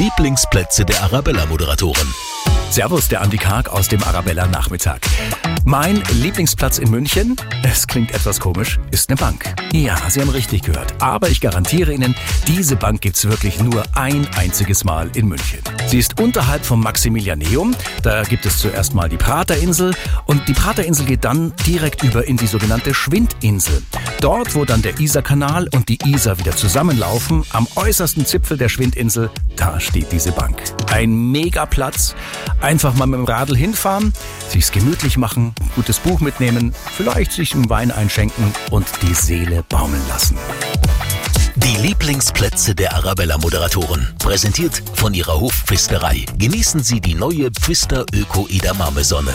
Lieblingsplätze der Arabella-Moderatoren. Servus, der Andi Karg aus dem Arabella Nachmittag. Mein Lieblingsplatz in München, es klingt etwas komisch, ist eine Bank. Ja, Sie haben richtig gehört. Aber ich garantiere Ihnen, diese Bank gibt's wirklich nur ein einziges Mal in München. Sie ist unterhalb vom Maximilianeum. Da gibt es zuerst mal die Praterinsel und die Praterinsel geht dann direkt über in die sogenannte Schwindinsel. Dort, wo dann der Isarkanal und die Isar wieder zusammenlaufen, am äußersten Zipfel der Schwindinsel, da steht diese Bank. Ein Megaplatz. Einfach mal mit dem Radl hinfahren, sich's gemütlich machen, gutes Buch mitnehmen, vielleicht sich einen Wein einschenken und die Seele baumeln lassen. Die Lieblingsplätze der Arabella-Moderatoren. Präsentiert von ihrer Hofpfisterei. Genießen Sie die neue Pfister Öko Edamame Sonne.